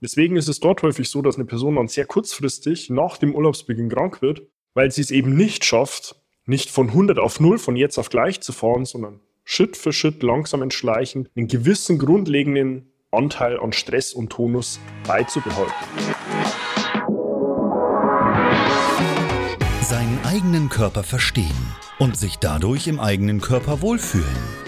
Deswegen ist es dort häufig so, dass eine Person dann sehr kurzfristig nach dem Urlaubsbeginn krank wird, weil sie es eben nicht schafft, nicht von 100 auf 0 von jetzt auf gleich zu fahren, sondern Schritt für Schritt langsam entschleichen, einen gewissen grundlegenden Anteil an Stress und Tonus beizubehalten. Seinen eigenen Körper verstehen und sich dadurch im eigenen Körper wohlfühlen.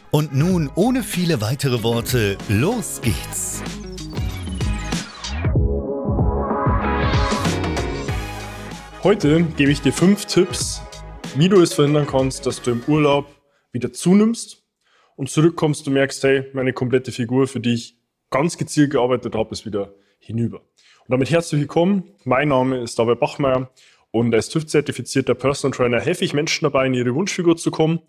Und nun, ohne viele weitere Worte, los geht's! Heute gebe ich dir fünf Tipps, wie du es verhindern kannst, dass du im Urlaub wieder zunimmst und zurückkommst und merkst, hey, meine komplette Figur, für die ich ganz gezielt gearbeitet habe, ist wieder hinüber. Und damit herzlich willkommen. Mein Name ist David Bachmeier und als TÜV-zertifizierter Personal Trainer helfe ich Menschen dabei, in ihre Wunschfigur zu kommen.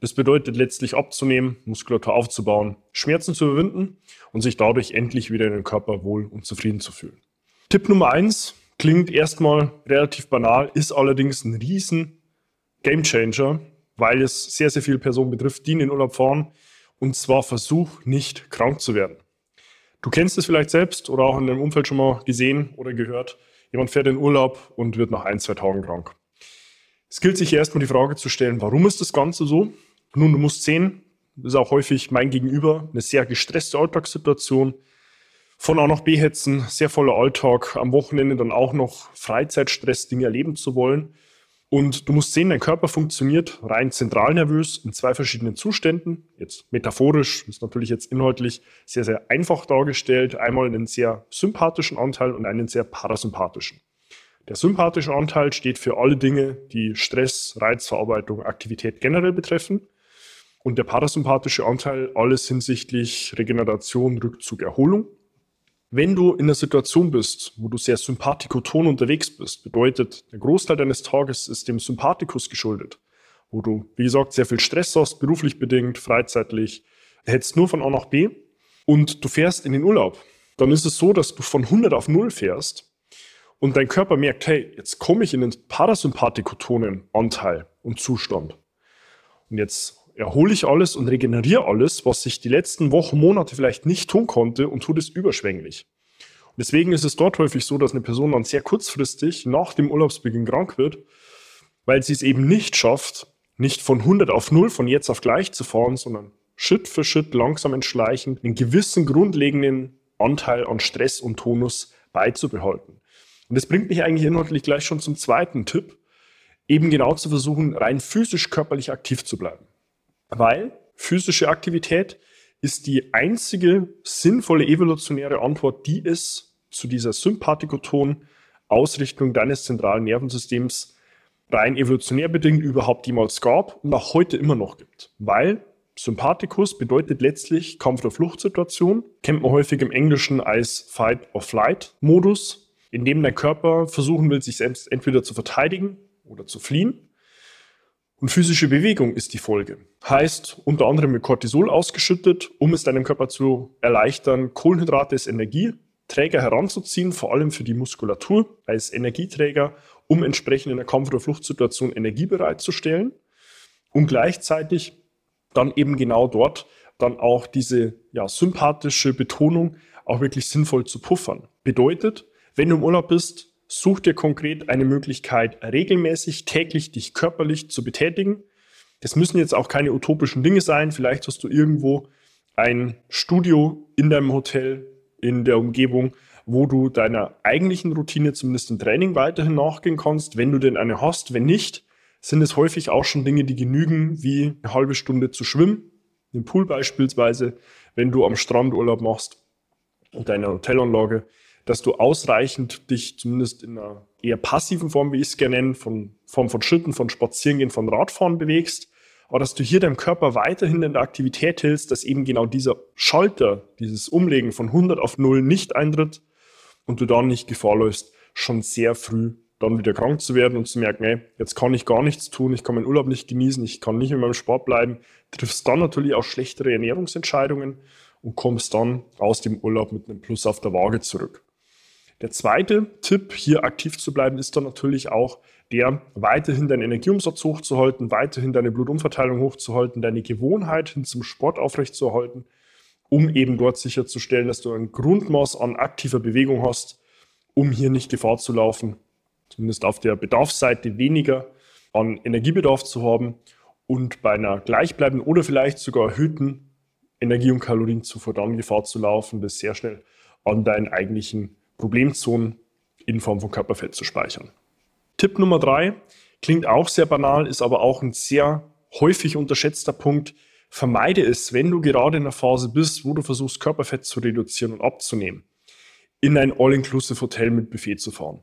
Das bedeutet letztlich abzunehmen, Muskulatur aufzubauen, Schmerzen zu überwinden und sich dadurch endlich wieder in den Körper wohl und zufrieden zu fühlen. Tipp Nummer eins klingt erstmal relativ banal, ist allerdings ein riesen Gamechanger, weil es sehr, sehr viele Personen betrifft, die in den Urlaub fahren. Und zwar versuch nicht krank zu werden. Du kennst es vielleicht selbst oder auch in deinem Umfeld schon mal gesehen oder gehört. Jemand fährt in Urlaub und wird nach ein, zwei Tagen krank. Es gilt sich erstmal die Frage zu stellen, warum ist das Ganze so? Nun, du musst sehen, das ist auch häufig mein Gegenüber, eine sehr gestresste Alltagssituation. Von A nach B hetzen, sehr voller Alltag, am Wochenende dann auch noch Freizeitstress, Dinge erleben zu wollen. Und du musst sehen, dein Körper funktioniert rein zentral nervös in zwei verschiedenen Zuständen. Jetzt metaphorisch, ist natürlich jetzt inhaltlich sehr, sehr einfach dargestellt. Einmal einen sehr sympathischen Anteil und einen sehr parasympathischen. Der sympathische Anteil steht für alle Dinge, die Stress, Reizverarbeitung, Aktivität generell betreffen. Und der parasympathische Anteil alles hinsichtlich Regeneration, Rückzug, Erholung. Wenn du in einer Situation bist, wo du sehr sympathikoton unterwegs bist, bedeutet, der Großteil deines Tages ist dem Sympathikus geschuldet, wo du, wie gesagt, sehr viel Stress hast, beruflich bedingt, freizeitlich, hetzt nur von A nach B und du fährst in den Urlaub, dann ist es so, dass du von 100 auf 0 fährst und dein Körper merkt, hey, jetzt komme ich in den parasympathikotonen Anteil und Zustand. Und jetzt erhole ich alles und regeneriere alles, was ich die letzten Wochen, Monate vielleicht nicht tun konnte und tue das überschwänglich. Und deswegen ist es dort häufig so, dass eine Person dann sehr kurzfristig nach dem Urlaubsbeginn krank wird, weil sie es eben nicht schafft, nicht von 100 auf 0 von jetzt auf gleich zu fahren, sondern Schritt für Schritt langsam entschleichen, einen gewissen grundlegenden Anteil an Stress und Tonus beizubehalten. Und das bringt mich eigentlich inhaltlich gleich schon zum zweiten Tipp, eben genau zu versuchen, rein physisch körperlich aktiv zu bleiben weil physische Aktivität ist die einzige sinnvolle evolutionäre Antwort, die es zu dieser Sympathikoton-Ausrichtung deines zentralen Nervensystems rein evolutionär bedingt überhaupt jemals gab und auch heute immer noch gibt. Weil Sympathikus bedeutet letztlich Kampf- oder Fluchtsituation, kennt man häufig im Englischen als Fight-or-Flight-Modus, in dem der Körper versuchen will, sich selbst entweder zu verteidigen oder zu fliehen. Und physische Bewegung ist die Folge. Heißt, unter anderem mit Cortisol ausgeschüttet, um es deinem Körper zu erleichtern, Kohlenhydrate als Energieträger heranzuziehen, vor allem für die Muskulatur als Energieträger, um entsprechend in der Kampf- oder Fluchtsituation Energie bereitzustellen. Und gleichzeitig dann eben genau dort dann auch diese ja, sympathische Betonung auch wirklich sinnvoll zu puffern. Bedeutet, wenn du im Urlaub bist, Such dir konkret eine Möglichkeit, regelmäßig täglich dich körperlich zu betätigen. Das müssen jetzt auch keine utopischen Dinge sein. Vielleicht hast du irgendwo ein Studio in deinem Hotel, in der Umgebung, wo du deiner eigentlichen Routine zumindest im Training weiterhin nachgehen kannst, wenn du denn eine hast. Wenn nicht, sind es häufig auch schon Dinge, die genügen, wie eine halbe Stunde zu schwimmen, im Pool beispielsweise, wenn du am Strand Urlaub machst und deine Hotelanlage, dass du ausreichend dich zumindest in einer eher passiven Form, wie ich es gerne nenne, von Form von Schritten, von Spazierengehen, von Radfahren bewegst, aber dass du hier deinem Körper weiterhin in der Aktivität hältst, dass eben genau dieser Schalter, dieses Umlegen von 100 auf 0 nicht eintritt und du dann nicht Gefahr läufst, schon sehr früh dann wieder krank zu werden und zu merken, ey, jetzt kann ich gar nichts tun, ich kann meinen Urlaub nicht genießen, ich kann nicht in meinem Sport bleiben, triffst dann natürlich auch schlechtere Ernährungsentscheidungen und kommst dann aus dem Urlaub mit einem Plus auf der Waage zurück. Der zweite Tipp, hier aktiv zu bleiben, ist dann natürlich auch der, weiterhin deinen Energieumsatz hochzuhalten, weiterhin deine Blutumverteilung hochzuhalten, deine Gewohnheit hin zum Sport aufrechtzuerhalten, um eben dort sicherzustellen, dass du ein Grundmaß an aktiver Bewegung hast, um hier nicht Gefahr zu laufen, zumindest auf der Bedarfsseite weniger an Energiebedarf zu haben und bei einer gleichbleibenden oder vielleicht sogar erhöhten Energie- und Kalorienzufuhr dann Gefahr zu laufen, das sehr schnell an deinen eigentlichen Problemzonen in Form von Körperfett zu speichern. Tipp Nummer drei klingt auch sehr banal, ist aber auch ein sehr häufig unterschätzter Punkt. Vermeide es, wenn du gerade in einer Phase bist, wo du versuchst, Körperfett zu reduzieren und abzunehmen, in ein All-Inclusive Hotel mit Buffet zu fahren.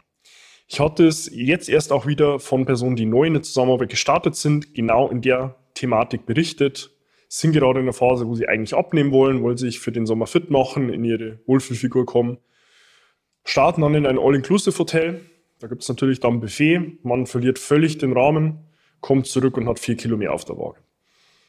Ich hatte es jetzt erst auch wieder von Personen, die neu in der Zusammenarbeit gestartet sind, genau in der Thematik berichtet, sind gerade in der Phase, wo sie eigentlich abnehmen wollen, wollen sich für den Sommer fit machen, in ihre Wohlfühlfigur kommen, starten dann in ein All-Inclusive-Hotel. Da gibt es natürlich dann ein Buffet, man verliert völlig den Rahmen, kommt zurück und hat vier Kilo mehr auf der Waage.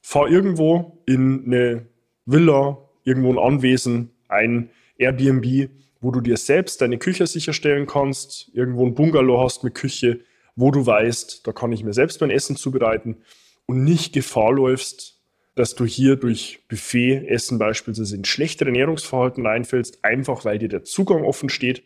Fahr irgendwo in eine Villa, irgendwo ein Anwesen, ein Airbnb, wo du dir selbst deine Küche sicherstellen kannst, irgendwo ein Bungalow hast mit Küche, wo du weißt, da kann ich mir selbst mein Essen zubereiten und nicht Gefahr läufst, dass du hier durch Buffet-Essen beispielsweise in schlechtere Ernährungsverhalten reinfällst, einfach weil dir der Zugang offen steht,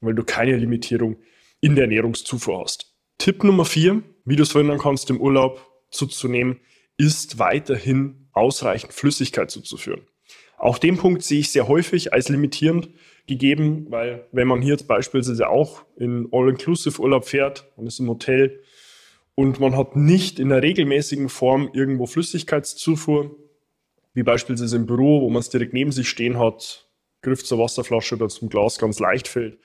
weil du keine Limitierung in der Ernährungszufuhr hast. Tipp Nummer vier, wie du es verhindern kannst, im Urlaub zuzunehmen, ist weiterhin ausreichend Flüssigkeit zuzuführen. Auch den Punkt sehe ich sehr häufig als limitierend gegeben, weil wenn man hier jetzt beispielsweise auch in All-Inclusive-Urlaub fährt und ist im Hotel und man hat nicht in der regelmäßigen Form irgendwo Flüssigkeitszufuhr, wie beispielsweise im Büro, wo man es direkt neben sich stehen hat, Griff zur Wasserflasche oder zum Glas ganz leicht fällt,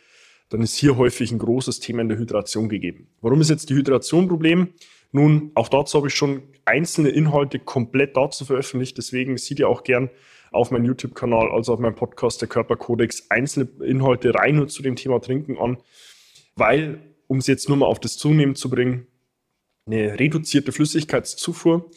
dann ist hier häufig ein großes Thema in der Hydration gegeben. Warum ist jetzt die Hydration ein Problem? Nun, auch dazu habe ich schon einzelne Inhalte komplett dazu veröffentlicht, deswegen sieht ihr auch gern auf meinem YouTube-Kanal, also auf meinem Podcast, der Körperkodex, einzelne Inhalte rein nur zu dem Thema Trinken an, weil, um es jetzt nur mal auf das Zunehmen zu bringen, eine reduzierte Flüssigkeitszufuhr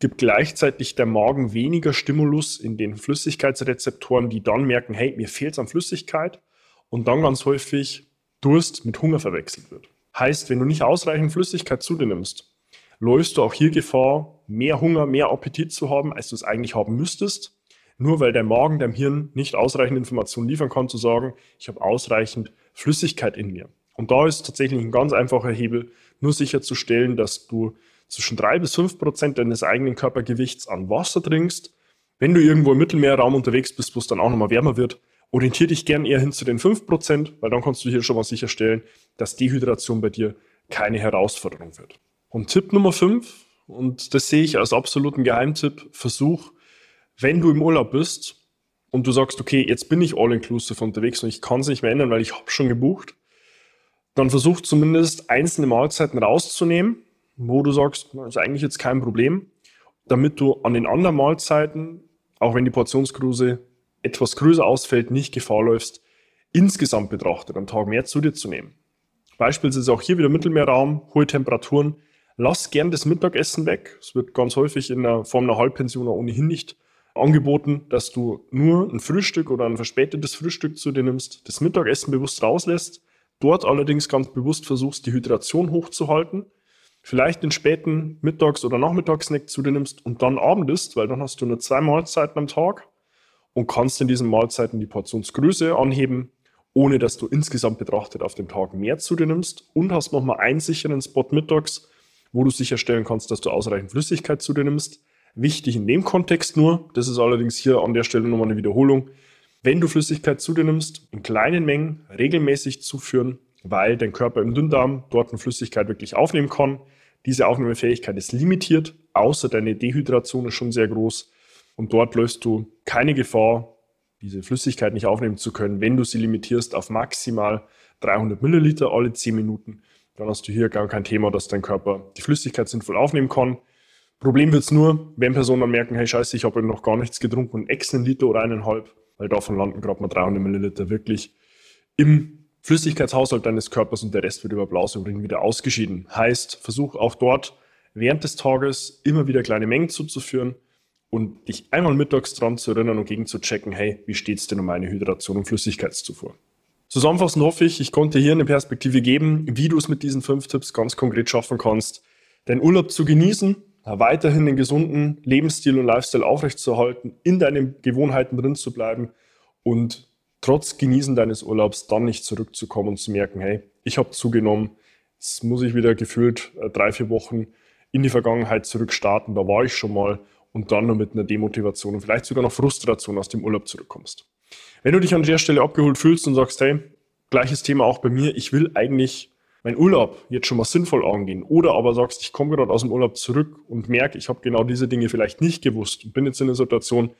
gibt gleichzeitig der Magen weniger Stimulus in den Flüssigkeitsrezeptoren, die dann merken, hey, mir fehlt es an Flüssigkeit und dann ganz häufig Durst mit Hunger verwechselt wird. Heißt, wenn du nicht ausreichend Flüssigkeit zu dir nimmst, läufst du auch hier Gefahr, mehr Hunger, mehr Appetit zu haben, als du es eigentlich haben müsstest nur weil der Magen deinem Hirn nicht ausreichend Informationen liefern kann, zu sagen, ich habe ausreichend Flüssigkeit in mir. Und da ist tatsächlich ein ganz einfacher Hebel, nur sicherzustellen, dass du zwischen drei bis fünf Prozent deines eigenen Körpergewichts an Wasser trinkst. Wenn du irgendwo im Mittelmeerraum unterwegs bist, wo es dann auch nochmal wärmer wird, orientiere dich gern eher hin zu den fünf Prozent, weil dann kannst du hier schon mal sicherstellen, dass Dehydration bei dir keine Herausforderung wird. Und Tipp Nummer fünf, und das sehe ich als absoluten Geheimtipp, versuch wenn du im Urlaub bist und du sagst, okay, jetzt bin ich all-inclusive unterwegs und ich kann es nicht mehr ändern, weil ich habe schon gebucht, dann versuch zumindest einzelne Mahlzeiten rauszunehmen, wo du sagst, das ist eigentlich jetzt kein Problem, damit du an den anderen Mahlzeiten, auch wenn die Portionsgröße etwas größer ausfällt, nicht Gefahr läufst, insgesamt betrachtet am Tag mehr zu dir zu nehmen. Beispielsweise auch hier wieder Mittelmeerraum, hohe Temperaturen. Lass gern das Mittagessen weg. Es wird ganz häufig in der Form einer Halbpension ohnehin nicht angeboten, dass du nur ein Frühstück oder ein verspätetes Frühstück zu dir nimmst, das Mittagessen bewusst rauslässt, dort allerdings ganz bewusst versuchst, die Hydration hochzuhalten, vielleicht den späten Mittags- oder Nachmittagssnack zu dir nimmst und dann Abend isst, weil dann hast du nur zwei Mahlzeiten am Tag und kannst in diesen Mahlzeiten die Portionsgröße anheben, ohne dass du insgesamt betrachtet auf dem Tag mehr zu dir nimmst und hast nochmal einen sicheren Spot mittags, wo du sicherstellen kannst, dass du ausreichend Flüssigkeit zu dir nimmst. Wichtig in dem Kontext nur, das ist allerdings hier an der Stelle nochmal eine Wiederholung, wenn du Flüssigkeit zu dir nimmst, in kleinen Mengen regelmäßig zuführen, weil dein Körper im Dünndarm dort eine Flüssigkeit wirklich aufnehmen kann. Diese Aufnahmefähigkeit ist limitiert, außer deine Dehydration ist schon sehr groß. Und dort löst du keine Gefahr, diese Flüssigkeit nicht aufnehmen zu können, wenn du sie limitierst auf maximal 300 Milliliter alle 10 Minuten. Dann hast du hier gar kein Thema, dass dein Körper die Flüssigkeit sinnvoll aufnehmen kann. Problem wird es nur, wenn Personen dann merken, hey Scheiße, ich habe noch gar nichts getrunken und einen Liter oder eineinhalb, weil davon landen gerade mal 300 Milliliter wirklich im Flüssigkeitshaushalt deines Körpers und der Rest wird über Blausurin wieder ausgeschieden. Heißt, versuch auch dort während des Tages immer wieder kleine Mengen zuzuführen und dich einmal mittags dran zu erinnern und gegen zu checken, hey, wie steht es denn um meine Hydration und Flüssigkeitszufuhr? Zusammenfassend hoffe ich, ich konnte hier eine Perspektive geben, wie du es mit diesen fünf Tipps ganz konkret schaffen kannst, deinen Urlaub zu genießen, weiterhin den gesunden Lebensstil und Lifestyle aufrechtzuerhalten, in deinen Gewohnheiten drin zu bleiben und trotz Genießen deines Urlaubs dann nicht zurückzukommen und zu merken, hey, ich habe zugenommen, jetzt muss ich wieder gefühlt äh, drei, vier Wochen in die Vergangenheit zurückstarten, da war ich schon mal und dann nur mit einer Demotivation und vielleicht sogar noch Frustration aus dem Urlaub zurückkommst. Wenn du dich an der Stelle abgeholt fühlst und sagst, hey, gleiches Thema auch bei mir, ich will eigentlich meinen Urlaub jetzt schon mal sinnvoll angehen oder aber sagst, ich komme gerade aus dem Urlaub zurück und merke, ich habe genau diese Dinge vielleicht nicht gewusst und bin jetzt in der Situation,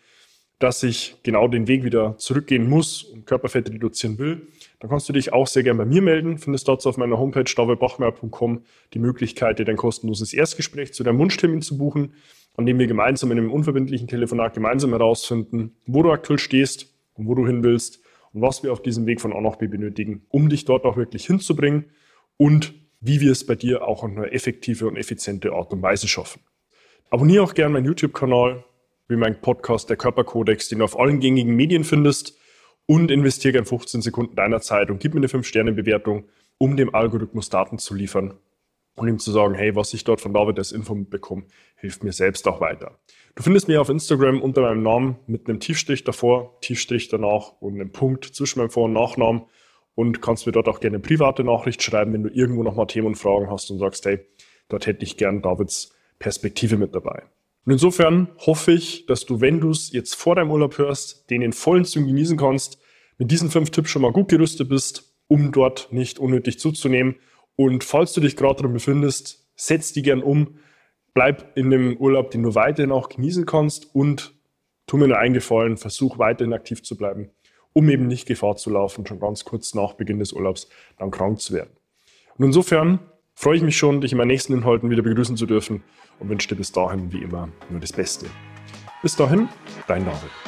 dass ich genau den Weg wieder zurückgehen muss und Körperfett reduzieren will, dann kannst du dich auch sehr gerne bei mir melden. Findest dazu auf meiner Homepage davidbachmeier.com die Möglichkeit, dir dein kostenloses Erstgespräch zu deinem Wunschtermin zu buchen, an dem wir gemeinsam in einem unverbindlichen Telefonat gemeinsam herausfinden, wo du aktuell stehst, und wo du hin willst und was wir auf diesem Weg von A nach B benötigen, um dich dort auch wirklich hinzubringen und wie wir es bei dir auch auf eine effektive und effiziente Art und Weise schaffen. Abonniere auch gerne meinen YouTube-Kanal, wie mein Podcast Der Körperkodex, den du auf allen gängigen Medien findest und investiere gerne 15 Sekunden deiner Zeit und gib mir eine 5-Sterne-Bewertung, um dem Algorithmus Daten zu liefern und ihm zu sagen, hey, was ich dort von David als Info bekomme, hilft mir selbst auch weiter. Du findest mich auf Instagram unter meinem Namen mit einem Tiefstrich davor, Tiefstrich danach und einem Punkt zwischen meinem Vor- und Nachnamen und kannst mir dort auch gerne eine private Nachricht schreiben, wenn du irgendwo nochmal Themen und Fragen hast und sagst, hey, dort hätte ich gern Davids Perspektive mit dabei. Und insofern hoffe ich, dass du, wenn du es jetzt vor deinem Urlaub hörst, den in vollen Zügen genießen kannst, mit diesen fünf Tipps schon mal gut gerüstet bist, um dort nicht unnötig zuzunehmen und falls du dich gerade darin befindest, setz die gern um, bleib in dem Urlaub, den du weiterhin auch genießen kannst und tu mir nur eingefallen, versuch weiterhin aktiv zu bleiben, um eben nicht Gefahr zu laufen, schon ganz kurz nach Beginn des Urlaubs dann krank zu werden. Und insofern freue ich mich schon, dich in meinen nächsten Inhalten wieder begrüßen zu dürfen und wünsche dir bis dahin wie immer nur das Beste. Bis dahin, dein David.